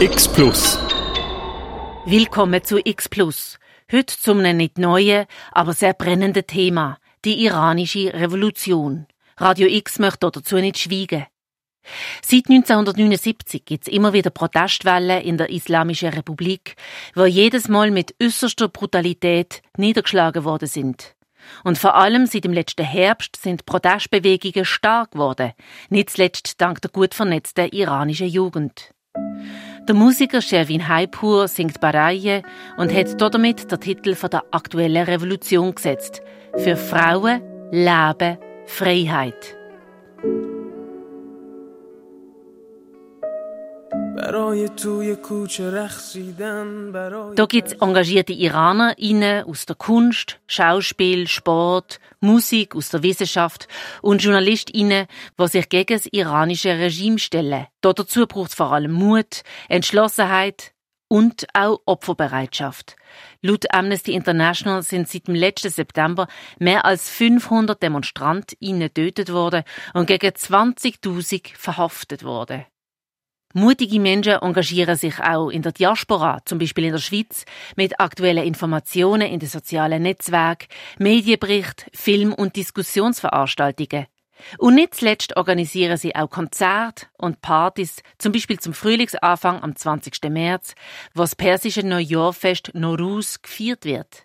X Plus. Willkommen zu X Plus. Heute zum nicht neuen, aber sehr brennenden Thema, die iranische Revolution. Radio X möchte dazu nicht schweigen. Seit 1979 gibt es immer wieder Protestwellen in der Islamischen Republik, wo jedes Mal mit äußerster Brutalität niedergeschlagen worden sind. Und vor allem seit dem letzten Herbst sind Protestbewegungen stark geworden, nicht zuletzt dank der gut vernetzten iranischen Jugend. Der Musiker Sherwin Haipur singt Baraye und hat damit den Titel der aktuellen Revolution gesetzt. Für Frauen, Leben, Freiheit. Da gibt es engagierte IranerInnen aus der Kunst, Schauspiel, Sport, Musik, aus der Wissenschaft und JournalistInnen, die sich gegen das iranische Regime stellen. Dazu braucht es vor allem Mut, Entschlossenheit und auch Opferbereitschaft. Laut Amnesty International sind seit dem letzten September mehr als 500 DemonstrantInnen getötet worden und gegen 20.000 verhaftet worden. Mutige Menschen engagieren sich auch in der Diaspora, zum Beispiel in der Schweiz, mit aktuellen Informationen in den sozialen Netzwerken, Medienberichten, Film- und Diskussionsveranstaltungen. Und nicht zuletzt organisieren sie auch Konzerte und Partys, zum Beispiel zum Frühlingsanfang am 20. März, wo das persische Neujahrfest Nowruz gefeiert wird.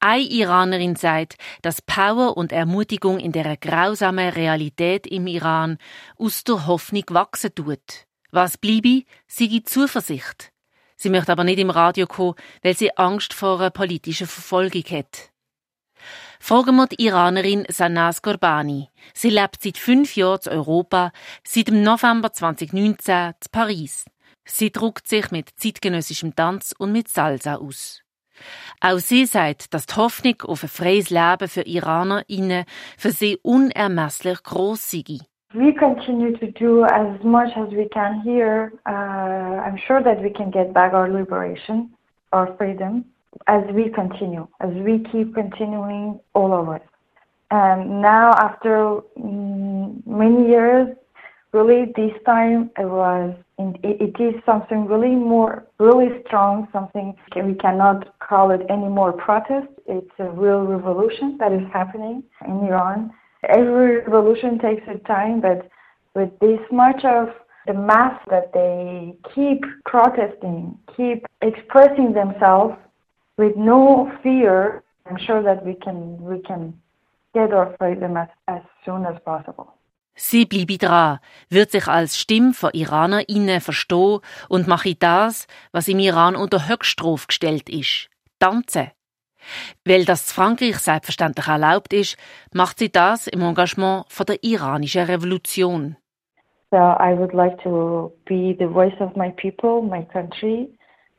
Eine Iranerin sagt, dass Power und Ermutigung in der grausamen Realität im Iran aus der Hoffnung wachsen tut. Was bleibe, die Zuversicht. Sie möchte aber nicht im Radio kommen, weil sie Angst vor einer politischen Verfolgung hat. Fragen wir die Iranerin Sanaz Gorbani. Sie lebt seit fünf Jahren in Europa, seit dem November 2019 in Paris. Sie druckt sich mit zeitgenössischem Tanz und mit Salsa aus. Auch sie sagt, dass die Hoffnung auf ein freies Leben für IranerInnen für sie unermesslich gross sei. We continue to do as much as we can here. Uh, I'm sure that we can get back our liberation, our freedom, as we continue, as we keep continuing all of us. And now, after mm, many years, really this time it was, it is something really more, really strong, something we cannot call it any more protest. It's a real revolution that is happening in Iran Every revolution takes its time, but with this much of the mass that they keep protesting, keep expressing themselves with no fear, I'm sure that we can we can get our freedom as, as soon as possible. Sie bleibe dran, wird sich als Stimme von IranerInnen verstehen und mache das, was im Iran unter Höchststrafe gestellt ist. Tanzen. Weil das Frankreich selbstverständlich erlaubt ist, macht sie das im Engagement von der iranischen Revolution. So I would like to be the voice of my people, my country.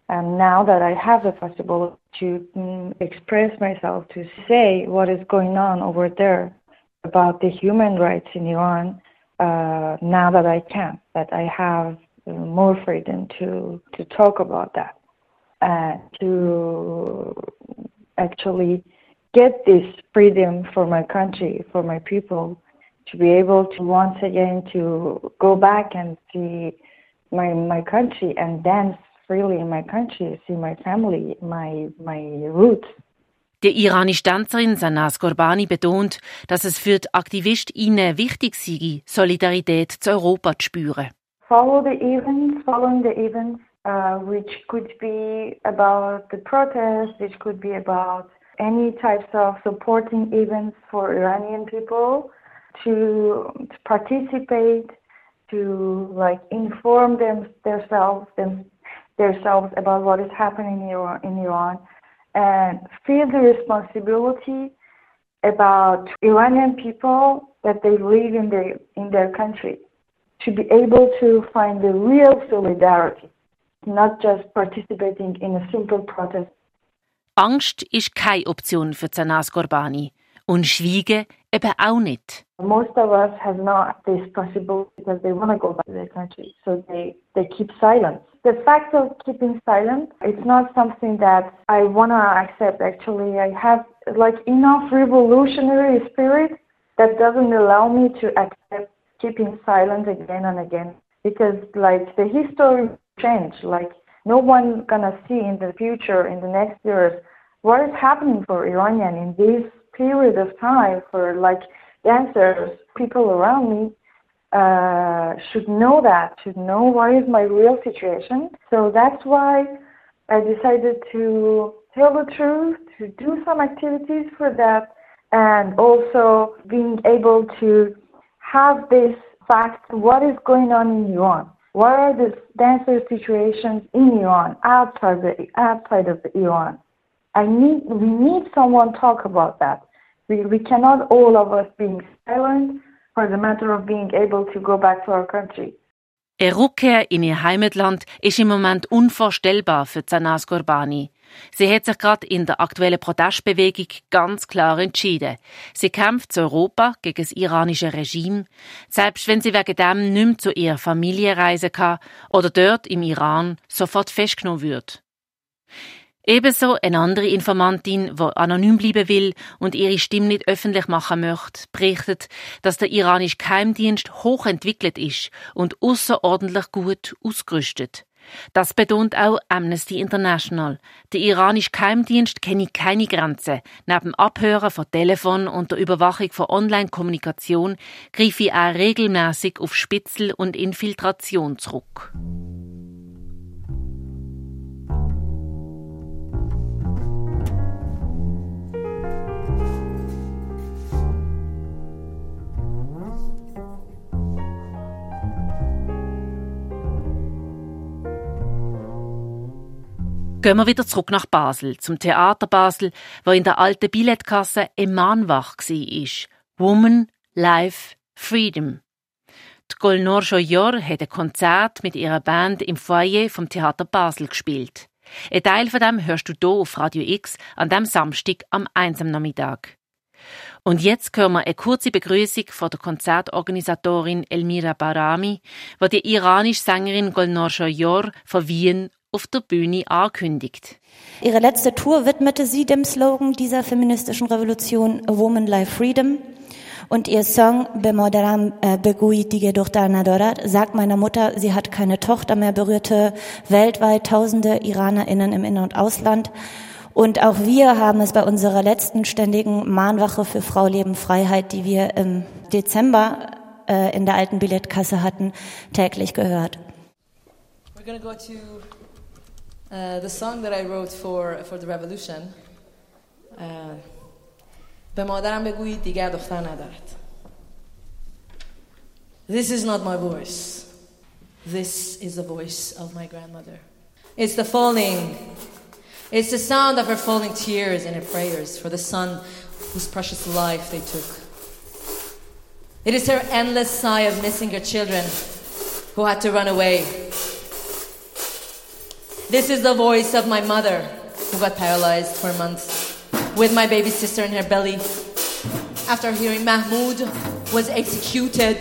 And now that I have the possibility to mm, express myself, to say what is going on over there about the human rights in Iran, uh, now that I can, that I have more freedom to, to talk about that, and to actually get this freedom for my country, for my people, to be able to once again to go back and see my my country and dance freely in my country, see my family, my my roots. Die iranische Tänzerin Sanaz Gorbani betont, dass es für die AktivistInnen wichtig sei, Solidarität zu Europa zu spüren. Follow the events, following the events, uh, which could be about the protests, which could be about any types of supporting events for Iranian people to, to participate, to like inform them themselves them, themselves about what is happening in Iran, in Iran and feel the responsibility about Iranian people that they live in their in their country to be able to find the real solidarity not just participating in a simple protest. Angst ist keine Option für Zanas Gorbani und Schwiegen eben auch nicht. Most of us have not this possibility because they want to go back to their country, so they, they keep silent. The fact of keeping silent, it's not something that I want to accept actually. I have like enough revolutionary spirit that doesn't allow me to accept keeping silent again and again because like the history change. Like no one gonna see in the future, in the next years, what is happening for Iranian in this period of time for like dancers, people around me uh, should know that, should know what is my real situation. So that's why I decided to tell the truth, to do some activities for that, and also being able to have this fact what is going on in Iran. What are the dancer situations in Iran, outside the outside of Iran? I need we need someone talk about that. We we cannot all of us being silent for the matter of being able to go back to our country. Eine Rückkehr in ihr Heimatland ist im Moment unvorstellbar für Zanas Gorbani. Sie hat sich gerade in der aktuellen Protestbewegung ganz klar entschieden. Sie kämpft zu Europa gegen das iranische Regime, selbst wenn sie wegen dem nicht mehr zu ihrer Familie reisen kann oder dort im Iran sofort festgenommen wird. Ebenso eine andere Informantin, die anonym bleiben will und ihre Stimme nicht öffentlich machen möchte, berichtet, dass der iranische Geheimdienst hochentwickelt ist und außerordentlich gut ausgerüstet. Das betont auch Amnesty International. Der iranische Geheimdienst kenne keine Grenzen. Neben Abhören von Telefon und der Überwachung von Online-Kommunikation greife er regelmäßig auf Spitzel und Infiltration zurück. Gehen wir wieder zurück nach Basel, zum Theater Basel, wo in der alten Billetkasse ein Mahnwach war. Woman, Life, Freedom. Die Golnor Joyor hat ein Konzert mit ihrer Band im Foyer vom Theater Basel gespielt. Ein Teil von dem hörst du hier auf Radio X an dem Samstag am einsamen Nachmittag. Und jetzt hören wir eine kurze Begrüßung von der Konzertorganisatorin Elmira Barami, die die iranische Sängerin Golnor Joyor von Wien auf der Bühne ankündigt. Ihre letzte Tour widmete sie dem Slogan dieser feministischen Revolution A Woman Life Freedom. Und ihr Song Be Modaram äh, Begui Dige Dochtar Nadorat sagt meiner Mutter, sie hat keine Tochter mehr, berührte weltweit tausende IranerInnen im In- und Ausland. Und auch wir haben es bei unserer letzten ständigen Mahnwache für Frau, Leben, Freiheit, die wir im Dezember äh, in der alten Billetkasse hatten, täglich gehört. We're gonna go to Uh, the song that I wrote for, for the revolution uh, به مادرم بگویید دیگر دختر ندارد This is not my voice. This is the voice of my grandmother. It's the falling. It's the sound of her falling tears and her prayers for the son whose precious life they took. It is her endless sigh of missing her children who had to run away this is the voice of my mother, who got paralyzed for months, with my baby sister in her belly. After hearing Mahmoud was executed.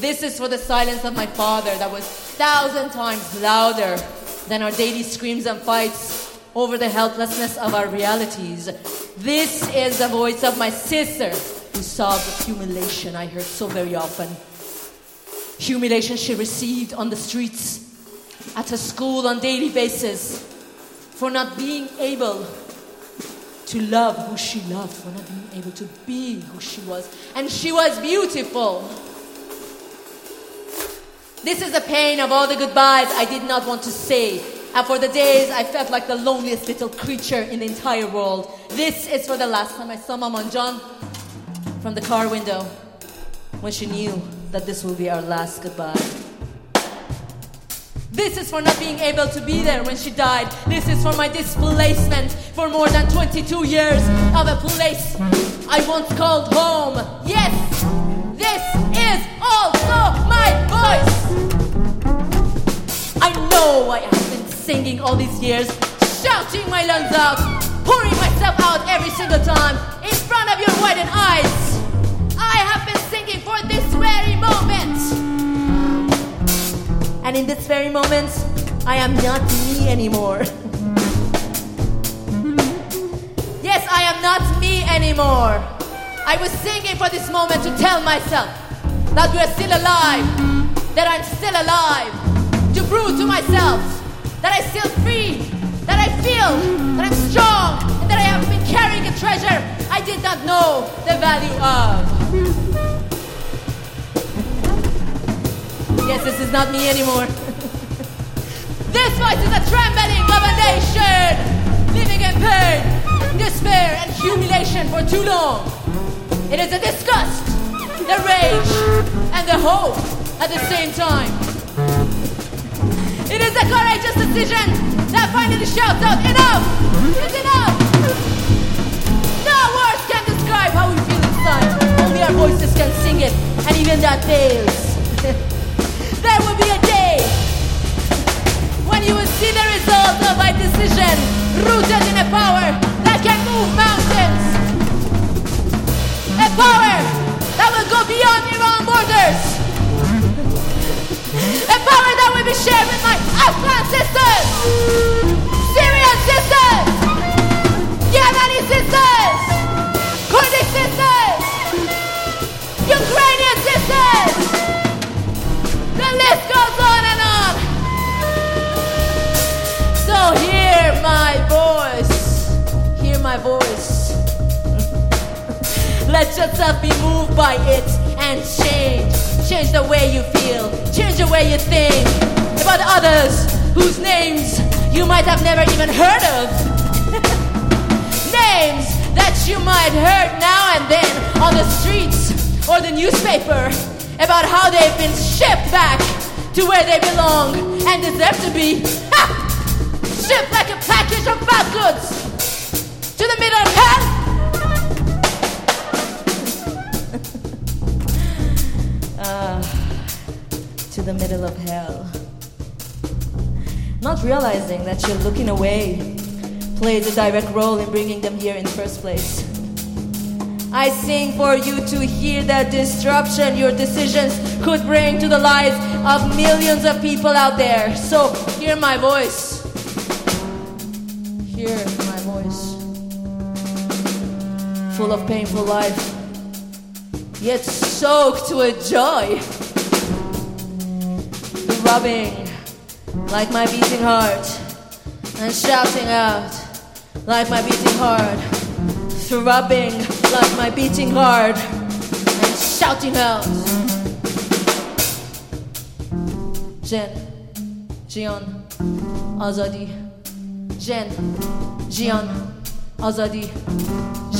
This is for the silence of my father that was thousand times louder than our daily screams and fights over the helplessness of our realities. This is the voice of my sister who saw the humiliation I heard so very often. Humiliation she received on the streets at her school on daily basis for not being able to love who she loved, for not being able to be who she was. And she was beautiful. This is the pain of all the goodbyes I did not want to say. And for the days I felt like the loneliest little creature in the entire world. This is for the last time I saw Maman John from the car window when she knew that this will be our last goodbye. This is for not being able to be there when she died. This is for my displacement for more than 22 years of a place I once called home. Yes, this is also my voice. I know I have been singing all these years, shouting my lungs out, pouring myself out every single time in front of your widened eyes. I have been singing for this very moment. And in this very moment, I am not me anymore. yes, I am not me anymore. I was singing for this moment to tell myself that we are still alive, that I'm still alive, to prove to myself that I'm still free, that I feel that I'm strong, and that I have been carrying a treasure I did not know the value of. Yes, this is not me anymore. this voice is a trembling of a nation, living in pain, despair, and humiliation for too long. It is a disgust, the rage, and the hope at the same time. It is a courageous decision that finally shouts out, enough is enough! No words can describe how we feel inside. Only our voices can sing it, and even that fails. there will be a day when you will see the result of my decision, rooted in a power that can move mountains. A power that will go beyond Iran borders. A power that will be shared with my Afghan sisters, Syrian sisters, Yemeni sisters, Kurdish sisters, Ukrainian Let yourself be moved by it and change. Change the way you feel. Change the way you think about others whose names you might have never even heard of. names that you might heard now and then on the streets or the newspaper about how they've been shipped back to where they belong and deserve to be. Ha! Shipped like a package of bad goods to the middle of hell. The middle of hell. Not realizing that you're looking away plays a direct role in bringing them here in the first place. I sing for you to hear the disruption your decisions could bring to the lives of millions of people out there. So hear my voice. Hear my voice. Full of painful life, yet soaked with joy. Rubbing like my beating heart and shouting out like my beating heart throbbing like my beating heart and shouting out. Jen, Jian, Azadi. Jen, Jian, Azadi.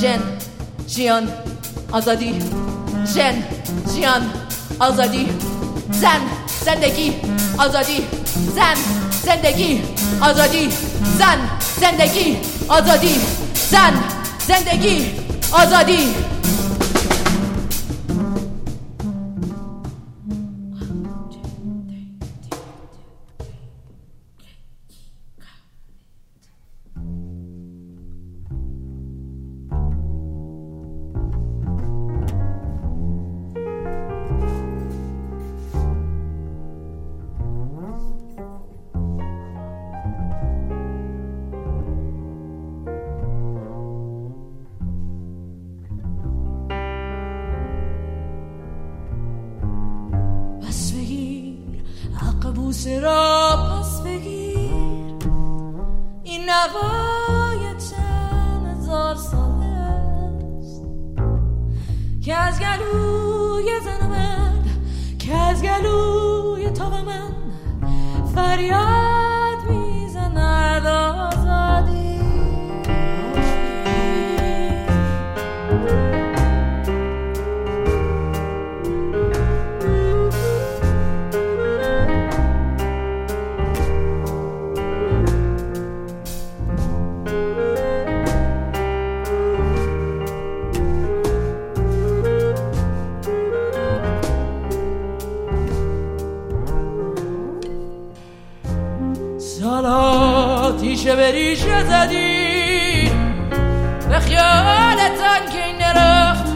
Jen, Jian, Azadi. Jen, Jian, Azadi. Zan, زندگی آزادی زن زندگی آزادی زن زندگی آزادی زن زندگی آزادی Sería به ریشه زدی به خیالتن که این درخت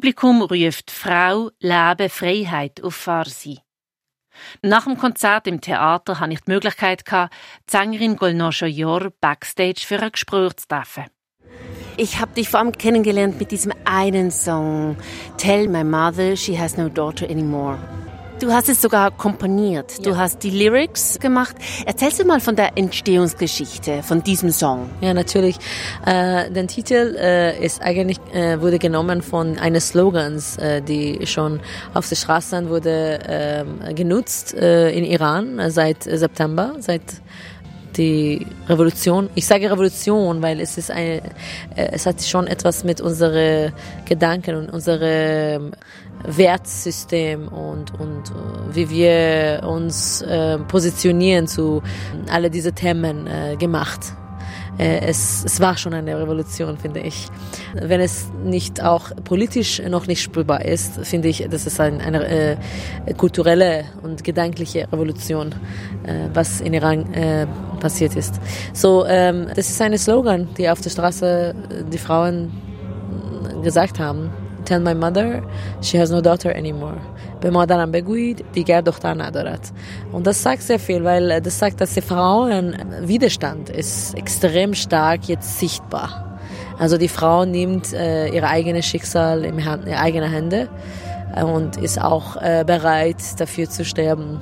Publikum ruft Frau, Leben, Freiheit auf Farsi. Nach dem Konzert im Theater hatte ich die Möglichkeit, die Sängerin Golnosha Yor backstage für ein Gespräch zu treffen. Ich habe dich vor allem kennengelernt mit diesem einen Song Tell My Mother She Has No Daughter Anymore. Du hast es sogar komponiert. Ja. Du hast die Lyrics gemacht. Erzählst du mal von der Entstehungsgeschichte von diesem Song? Ja, natürlich. Äh, der Titel äh, ist eigentlich äh, wurde genommen von eines Slogans, äh, die schon auf den Straßen wurde ähm, genutzt äh, in Iran seit September, seit die Revolution. Ich sage Revolution, weil es ist eine, äh, es hat schon etwas mit unseren Gedanken und unserem Wertsystem und, und äh, wie wir uns äh, positionieren zu alle diese Themen äh, gemacht. Äh, es, es war schon eine Revolution, finde ich. Wenn es nicht auch politisch noch nicht spürbar ist, finde ich, das ist ein, eine äh, kulturelle und gedankliche Revolution, äh, was in Iran äh, passiert ist. So, ähm, das ist ein Slogan, die auf der Straße die Frauen gesagt haben. Tell my mother she has no daughter anymore. به مادرم بگویید دیگر دختر ندارد. Und das sagt sehr viel, weil das sagt, dass die Frauen Widerstand ist extrem stark jetzt sichtbar. Also die Frau nimmt äh, ihr eigenes Schicksal in ihre eigenen Hände äh, und ist auch äh, bereit dafür zu sterben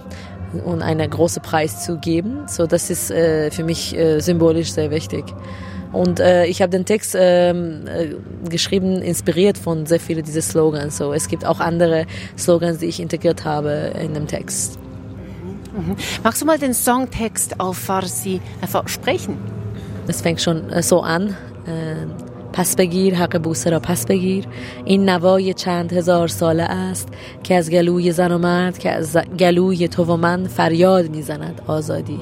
und einen großen Preis zu geben. So, das ist äh, für mich äh, symbolisch sehr wichtig. Und äh, ich habe den Text ähm, äh, geschrieben, inspiriert von sehr vielen dieser Slogans. So, es gibt auch andere Slogans, die ich integriert habe in dem Text. Mhm. Magst du mal den Songtext auf Farsi einfach sprechen? Das fängt schon äh, so an. Äh, پس بگیر حق بوسه را پس بگیر این نوای چند هزار ساله است که از گلوی زن و مرد که از گلوی تو و من فریاد میزند آزادی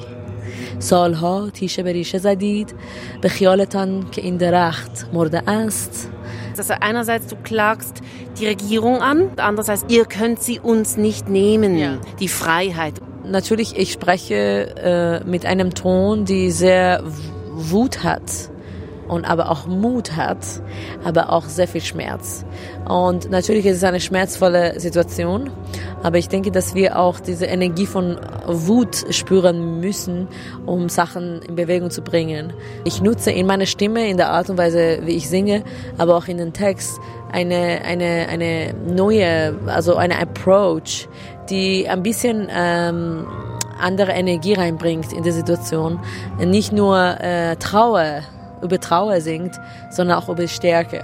سالها تیشه به ریشه زدید به خیالتان که این درخت مرده است Also einerseits du klagst die Regierung an, andererseits ihr könnt sie uns nicht nehmen, ja. die Freiheit. Natürlich, ich spreche äh, mit einem Ton, die sehr Wut hat und aber auch Mut hat, aber auch sehr viel Schmerz. Und natürlich ist es eine schmerzvolle Situation, aber ich denke, dass wir auch diese Energie von Wut spüren müssen, um Sachen in Bewegung zu bringen. Ich nutze in meiner Stimme, in der Art und Weise, wie ich singe, aber auch in den Text eine, eine, eine neue, also eine Approach, die ein bisschen ähm, andere Energie reinbringt in die Situation. Nicht nur äh, Trauer über Trauer singt, sondern auch über Stärke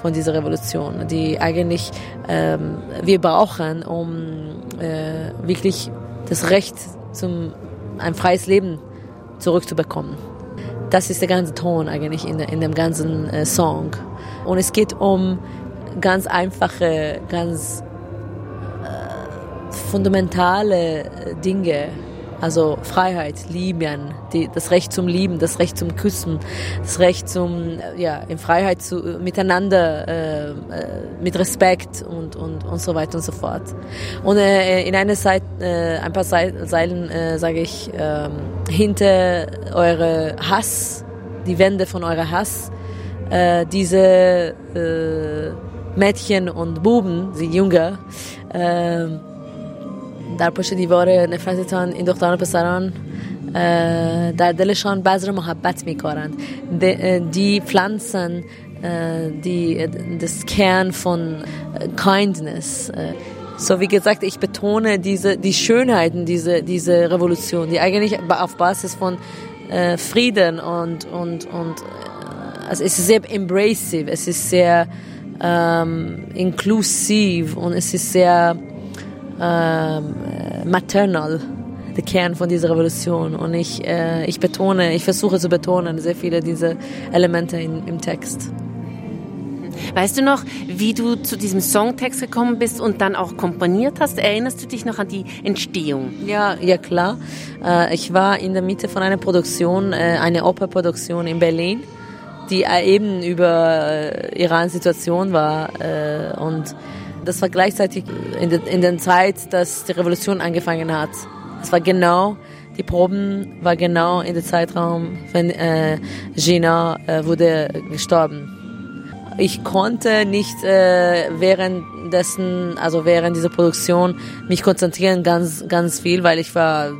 von dieser Revolution, die eigentlich ähm, wir brauchen, um äh, wirklich das Recht zum ein freies Leben zurückzubekommen. Das ist der ganze Ton eigentlich in, in dem ganzen äh, Song. Und es geht um ganz einfache, ganz äh, fundamentale Dinge, also Freiheit, Lieben, die, das Recht zum Lieben, das Recht zum Küssen, das Recht zum, ja, in Freiheit zu, miteinander, äh, äh, mit Respekt und, und, und so weiter und so fort. Und äh, in einer Zeit, äh, ein paar Seilen äh, sage ich, äh, hinter eure Hass, die Wände von eurer Hass, äh, diese äh, Mädchen und Buben, die Jünger, äh, در پشت دیوار نفرتتان این دختران و پسران در دلشان بذر محبت میکارند die pflanzen die, das Kern von Kindness. So wie gesagt, ich betone diese, die Schönheiten dieser diese Revolution, die eigentlich auf Basis von äh, Frieden und, und, und also es ist sehr embracive, es ist sehr ähm, inklusiv und es ist sehr ähm, maternal, der Kern von dieser Revolution. Und ich, äh, ich betone, ich versuche zu betonen sehr viele dieser Elemente in, im Text. Weißt du noch, wie du zu diesem Songtext gekommen bist und dann auch komponiert hast? Erinnerst du dich noch an die Entstehung? Ja, ja klar. Äh, ich war in der Mitte von einer Produktion, äh, eine Operproduktion in Berlin, die eben über Irans Situation war und das war gleichzeitig in, der, in der Zeit, dass die Revolution angefangen hat. Es war genau, die Proben war genau in der Zeitraum, wenn äh, Gina äh, wurde gestorben. Ich konnte nicht äh, währenddessen, also während dieser Produktion, mich konzentrieren ganz, ganz viel, weil ich war,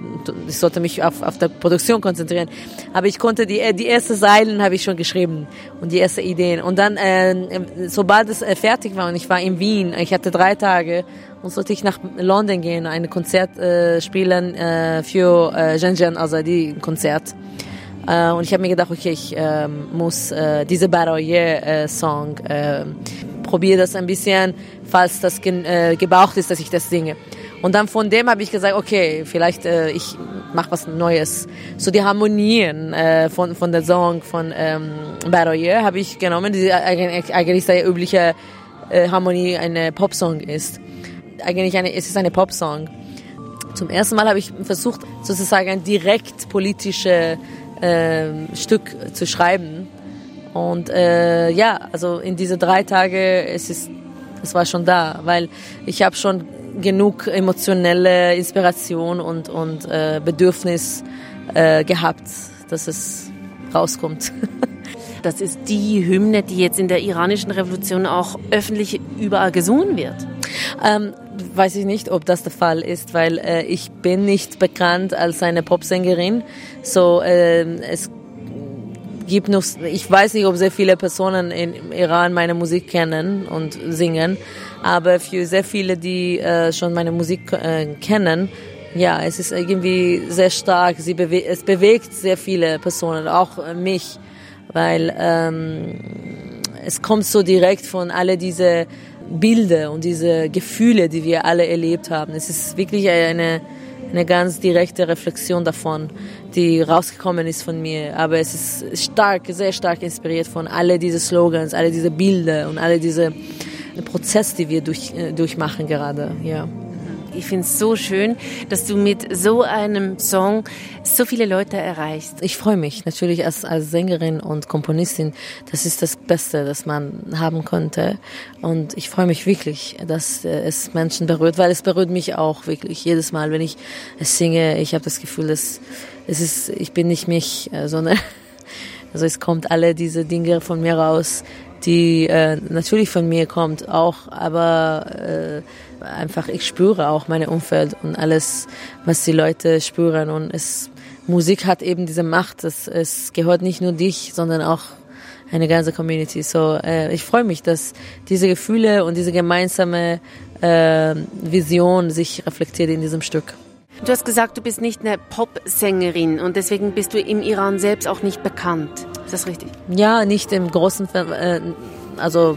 ich sollte mich auf, auf der Produktion konzentrieren. Aber ich konnte die, die ersten Zeilen habe ich schon geschrieben und die ersten Ideen. Und dann, äh, sobald es äh, fertig war und ich war in Wien, ich hatte drei Tage und sollte ich nach London gehen, ein Konzert äh, spielen äh, für äh, Janjan Azadi Konzert. Äh, und ich habe mir gedacht, okay, ich äh, muss äh, diese Baroye-Song äh, probiere das ein bisschen, falls das ge äh, gebraucht ist, dass ich das singe. Und dann von dem habe ich gesagt, okay, vielleicht äh, ich mache was Neues. So die Harmonien äh, von von der Song von ähm, Baroye habe ich genommen, die eigentlich, sehr übliche äh, Harmonie eine Popsong ist. Eigentlich eine, es ist eine Popsong. Zum ersten Mal habe ich versucht, sozusagen direkt politisches äh, Stück zu schreiben. Und äh, ja, also in diese drei Tage, es ist, es war schon da, weil ich habe schon genug emotionelle Inspiration und, und äh, Bedürfnis äh, gehabt, dass es rauskommt. Das ist die Hymne, die jetzt in der iranischen Revolution auch öffentlich überall gesungen wird. Ähm, weiß ich nicht, ob das der Fall ist, weil äh, ich bin nicht bekannt als eine Popsängerin. So, äh, es gibt noch, ich weiß nicht, ob sehr viele Personen in Iran meine Musik kennen und singen, aber für sehr viele, die äh, schon meine Musik äh, kennen, ja, es ist irgendwie sehr stark. Sie bewe es bewegt sehr viele Personen, auch äh, mich, weil ähm, es kommt so direkt von alle diese Bilder und diese Gefühle, die wir alle erlebt haben. Es ist wirklich eine, eine ganz direkte Reflexion davon, die rausgekommen ist von mir. Aber es ist stark, sehr stark inspiriert von alle diese Slogans, alle diese Bilder und alle diese Prozesse, die wir durch, äh, durchmachen gerade. Ja. Ich finde es so schön, dass du mit so einem Song so viele Leute erreichst. Ich freue mich natürlich als, als Sängerin und Komponistin. Das ist das Beste, das man haben konnte. Und ich freue mich wirklich, dass äh, es Menschen berührt, weil es berührt mich auch wirklich jedes Mal, wenn ich es singe. Ich habe das Gefühl, dass es ist, ich bin nicht mich, äh, sondern also es kommt alle diese Dinge von mir raus, die äh, natürlich von mir kommt auch, aber äh, einfach ich spüre auch mein Umfeld und alles, was die Leute spüren und es Musik hat eben diese Macht, es, es gehört nicht nur dich, sondern auch eine ganze Community. So, äh, ich freue mich, dass diese Gefühle und diese gemeinsame äh, Vision sich reflektiert in diesem Stück. Du hast gesagt, du bist nicht eine Popsängerin und deswegen bist du im Iran selbst auch nicht bekannt. Ist das richtig? Ja, nicht im großen, äh, also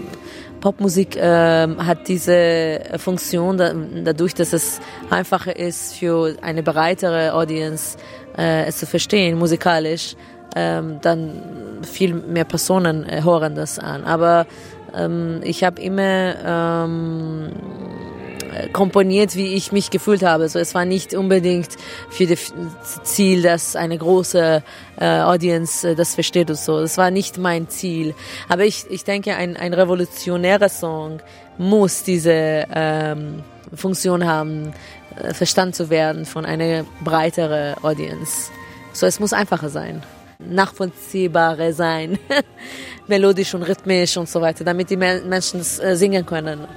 Popmusik äh, hat diese Funktion da, dadurch, dass es einfacher ist für eine breitere Audience äh, es zu verstehen, musikalisch, ähm, dann viel mehr Personen äh, hören das an. Aber ähm, ich habe immer ähm, komponiert, wie ich mich gefühlt habe. So, es war nicht unbedingt für das Ziel, dass eine große äh, Audience äh, das versteht und so. Das war nicht mein Ziel. Aber ich, ich denke, ein, ein revolutionärer Song muss diese ähm, Funktion haben, äh, verstanden zu werden von einer breiteren Audience. So, es muss einfacher sein nachvollziehbarer sein, melodisch und rhythmisch und so weiter, damit die Menschen es äh, singen können.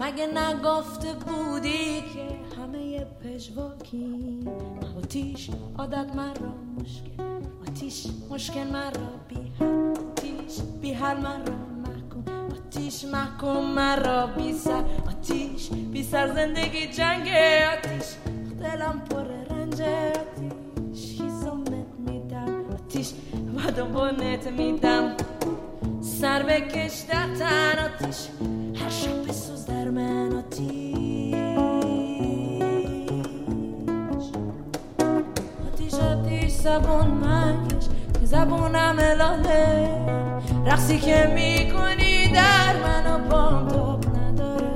مگه نگفته بودی که همه پژواکی؟ آتیش عادت مرا مشکل آتیش مشکل مرا بی آتیش بی حل مرا آتیش محکوم مرا بی سر آتیش بی سر زندگی جنگ آتیش دلم پر رنج آتیش هیزمت میدم آتیش و بونت میدم. سر بکش در تن آتیش زبون مکش که زبونم الاله. رقصی که می‌کنی در من و پام تو نداره.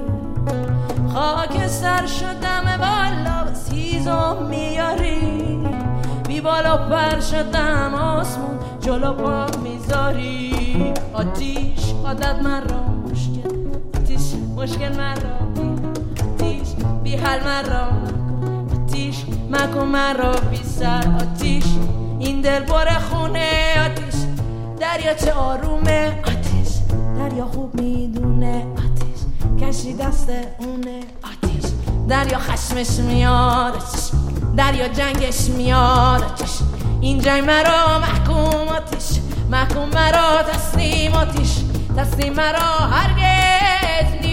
خاک سر شدم بالا بس هیزم میاری. بی بالا پر شدم آسمون جلو پا می‌ذاری. آتیش عادت من را مشکل آتیش مشکل من را آتیش بی حل مرا آتیش مکن مرا بی سر. آتیش دل بار خونه آتیش. چه آرومه. آتیش. دریا خوب می‌دونه. آتیش. کشی دست اونه. آتیش. دریا خشمش میاد آتیش دریا جنگش میاد آتیش این جنگ مرا محکوم آتیش. محکوم مرا تسلیم آتیش. تسلیم مرا هرگز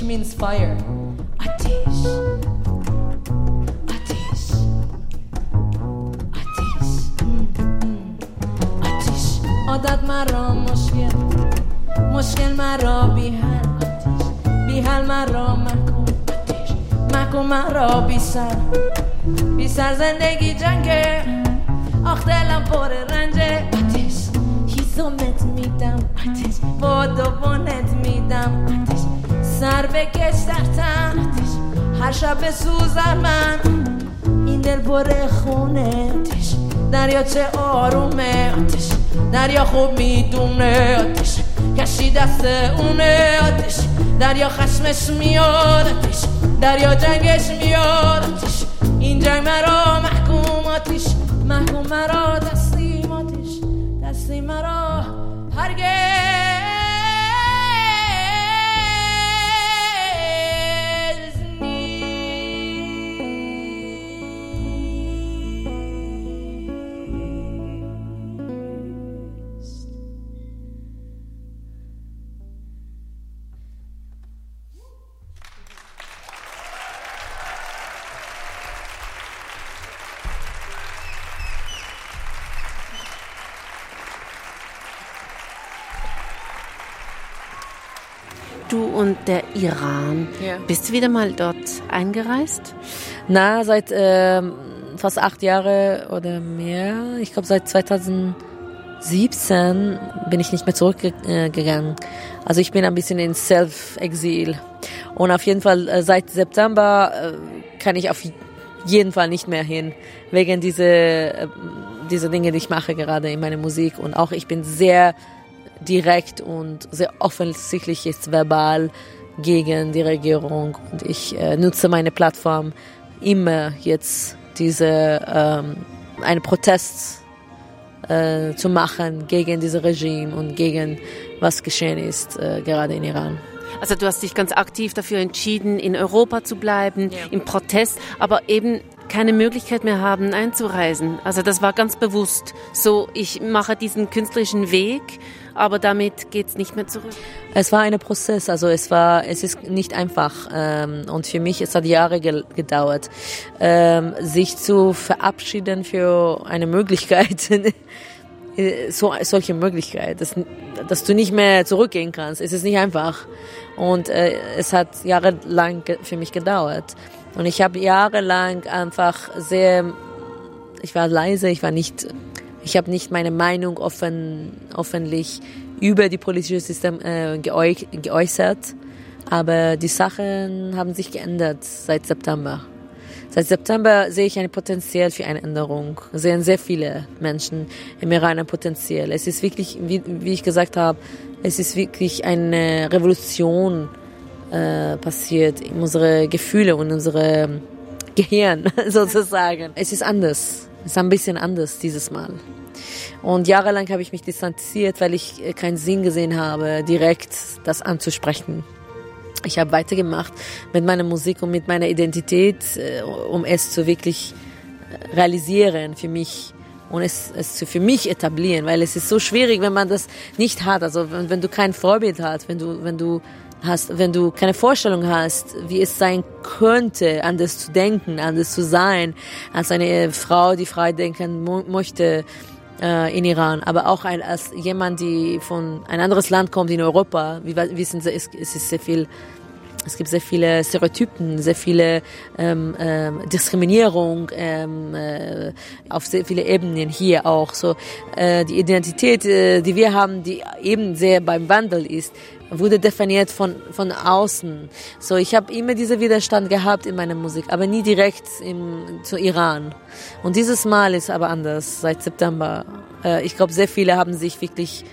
Ateş means fire. Ateş. Ateş. Ateş. Ateş. عادت مرا مشکل مشکل مرا بی هر آتش بی هر مرا مکن آتش مکن مرا بی سر بی سر زندگی جنگه آخ دلم پر رنجه آتش هیزمت میدم آتش با دوبانت میدم آتش چه آرومه. آتش دریا خوب می‌دونه آتش کشی دست اونه. آتش دریا خشمش میاد آتش دریا جنگش میاد. آتش این جنگ مرا محکوم آتش محکوم مرا دستیم und der Iran. Ja. Bist du wieder mal dort eingereist? Na, seit äh, fast acht Jahre oder mehr. Ich glaube seit 2017 bin ich nicht mehr zurückgegangen. Also ich bin ein bisschen in Self-Exil. Und auf jeden Fall äh, seit September äh, kann ich auf jeden Fall nicht mehr hin, wegen dieser äh, diese Dinge, die ich mache gerade in meiner Musik. Und auch ich bin sehr direkt und sehr offensichtlich ist verbal gegen die Regierung. Und ich äh, nutze meine Plattform immer jetzt diese ähm, einen Protest äh, zu machen gegen dieses Regime und gegen was geschehen ist äh, gerade in Iran. Also du hast dich ganz aktiv dafür entschieden, in Europa zu bleiben, ja. im Protest, aber eben keine Möglichkeit mehr haben, einzureisen. Also das war ganz bewusst so, ich mache diesen künstlerischen Weg aber damit geht es nicht mehr zurück. Es war ein Prozess, also es war, es ist nicht einfach ähm, und für mich es hat Jahre ge gedauert, ähm, sich zu verabschieden für eine Möglichkeit. so, solche Möglichkeit, dass, dass du nicht mehr zurückgehen kannst. Es ist nicht einfach. Und äh, es hat jahrelang für mich gedauert. Und ich habe jahrelang einfach sehr, ich war leise, ich war nicht ich habe nicht meine Meinung offen, öffentlich über die politische System äh, geäu geäußert, aber die Sachen haben sich geändert seit September. Seit September sehe ich ein Potenzial für eine Änderung. Sehen sehr viele Menschen im Iran ein Potenzial. Es ist wirklich, wie, wie ich gesagt habe, es ist wirklich eine Revolution äh, passiert in unsere Gefühle und unsere Gehirn sozusagen. Es ist anders. Ist ein bisschen anders dieses Mal. Und jahrelang habe ich mich distanziert, weil ich äh, keinen Sinn gesehen habe, direkt das anzusprechen. Ich habe weitergemacht mit meiner Musik und mit meiner Identität, äh, um es zu wirklich äh, realisieren für mich und es, es für mich etablieren, weil es ist so schwierig, wenn man das nicht hat. Also wenn, wenn du kein Vorbild hast, wenn du, wenn du hast, wenn du keine Vorstellung hast, wie es sein könnte, anders zu denken, anders zu sein, als eine Frau, die frei denken möchte äh, in Iran, aber auch ein, als jemand, die von ein anderes Land kommt in Europa. Wie wissen Sie, es, es ist sehr viel es gibt sehr viele Stereotypen, sehr viele ähm, ähm, Diskriminierung ähm, äh, auf sehr viele Ebenen hier auch. So äh, die Identität, äh, die wir haben, die eben sehr beim Wandel ist, wurde definiert von von außen. So ich habe immer diesen Widerstand gehabt in meiner Musik, aber nie direkt im, zu Iran. Und dieses Mal ist aber anders seit September. Äh, ich glaube, sehr viele haben sich wirklich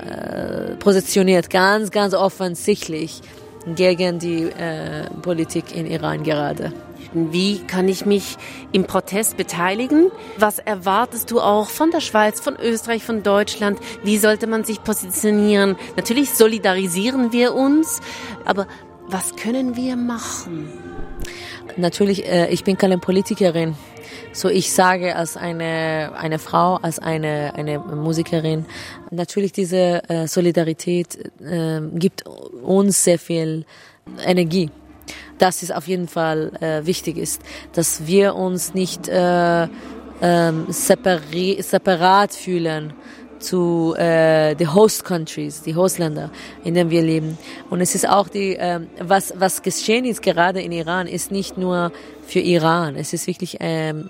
äh, positioniert, ganz ganz offensichtlich gegen die äh, Politik in Iran gerade. Wie kann ich mich im Protest beteiligen? Was erwartest du auch von der Schweiz, von Österreich, von Deutschland? Wie sollte man sich positionieren? Natürlich solidarisieren wir uns, aber was können wir machen? Natürlich, äh, ich bin keine Politikerin. So ich sage als eine, eine Frau, als eine, eine Musikerin, natürlich diese äh, Solidarität äh, gibt uns sehr viel Energie. Das ist auf jeden Fall äh, wichtig ist, dass wir uns nicht äh, ähm, separat fühlen zu äh, die Host Countries, die Hostländer, in denen wir leben. Und es ist auch die, äh, was was geschehen ist gerade in Iran, ist nicht nur für Iran. Es ist wirklich, ähm,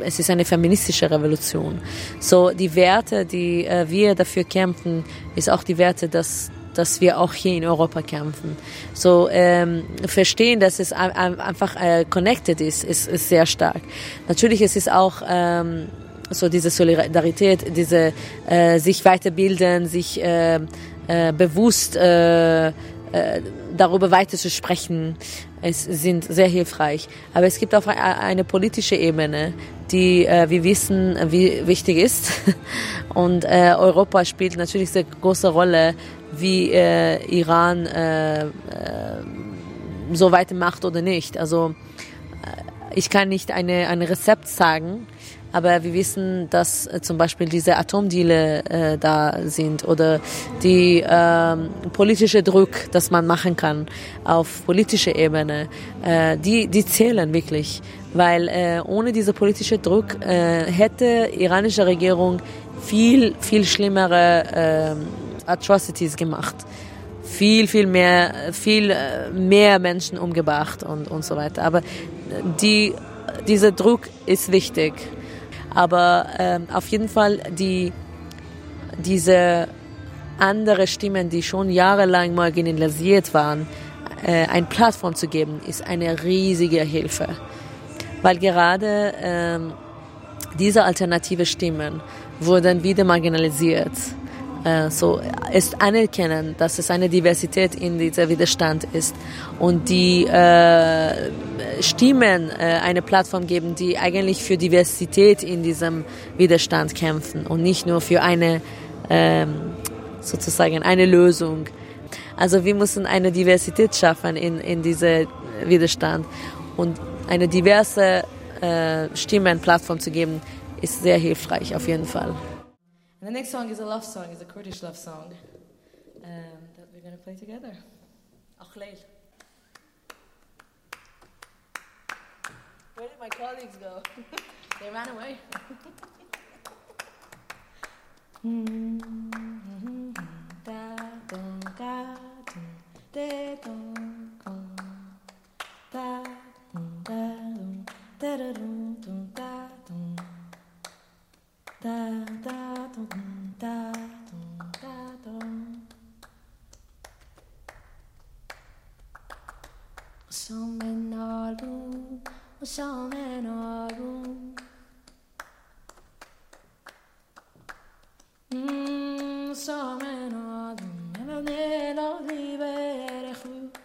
es ist eine feministische Revolution. So die Werte, die äh, wir dafür kämpfen, ist auch die Werte, dass dass wir auch hier in Europa kämpfen. So ähm, verstehen, dass es einfach äh, connected ist, ist, ist sehr stark. Natürlich es ist auch ähm, so diese Solidarität, diese äh, sich weiterbilden, sich äh, äh, bewusst äh, äh, darüber weiter zu sprechen, es sind sehr hilfreich. Aber es gibt auch eine politische Ebene, die äh, wir wissen, wie wichtig ist. Und äh, Europa spielt natürlich eine große Rolle, wie äh, Iran äh, äh, so weitermacht oder nicht. Also äh, ich kann nicht eine, ein Rezept sagen, aber wir wissen, dass äh, zum Beispiel diese Atomdeale äh, da sind oder die äh, politische Druck, das man machen kann auf politischer Ebene, äh, die, die zählen wirklich. Weil äh, ohne diese politische Druck äh, hätte iranische Regierung viel, viel schlimmere äh, Atrocities gemacht viel, viel mehr, viel äh, mehr Menschen umgebracht und, und so weiter. Aber die, dieser Druck ist wichtig. Aber ähm, auf jeden Fall die, diese andere Stimmen, die schon jahrelang marginalisiert waren, äh, eine Plattform zu geben, ist eine riesige Hilfe. Weil gerade ähm, diese alternative Stimmen wurden wieder marginalisiert. Äh, so ist anerkennen, dass es eine Diversität in dieser Widerstand ist und die äh, Stimmen äh, eine Plattform geben, die eigentlich für Diversität in diesem Widerstand kämpfen und nicht nur für eine ähm, sozusagen eine Lösung. Also wir müssen eine Diversität schaffen in, in diese Widerstand und eine diverse äh, Stimmenplattform zu geben, ist sehr hilfreich auf jeden Fall. And the next song is a love song, it's a Kurdish love song um, that we're going to play together. Akhleel. Where did my colleagues go? they ran away. Da, dum, da, dum, de, dum, dum, da, dum, da, dum, da, da, dum, dum, da, dum. da da dum da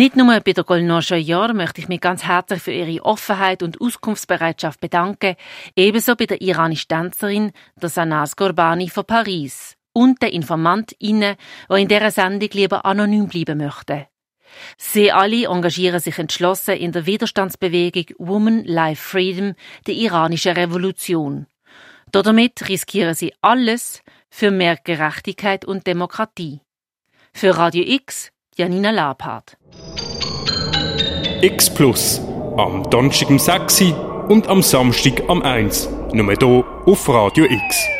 Nicht nur bei der Golnoscher Jahr möchte ich mich ganz herzlich für ihre Offenheit und Auskunftsbereitschaft bedanken, ebenso bei der iranischen Tänzerin, der Sanaz Gorbani von Paris und den InformantInnen, die in dieser Sendung lieber anonym bleiben möchten. Sie alle engagieren sich entschlossen in der Widerstandsbewegung Woman Life Freedom, der iranischen Revolution. Damit riskieren sie alles für mehr Gerechtigkeit und Demokratie. Für Radio X, Janina Labhardt. X Plus. Am Donnerstag um 6 Uhr und am Samstag am 1 Uhr. Nur hier auf Radio X.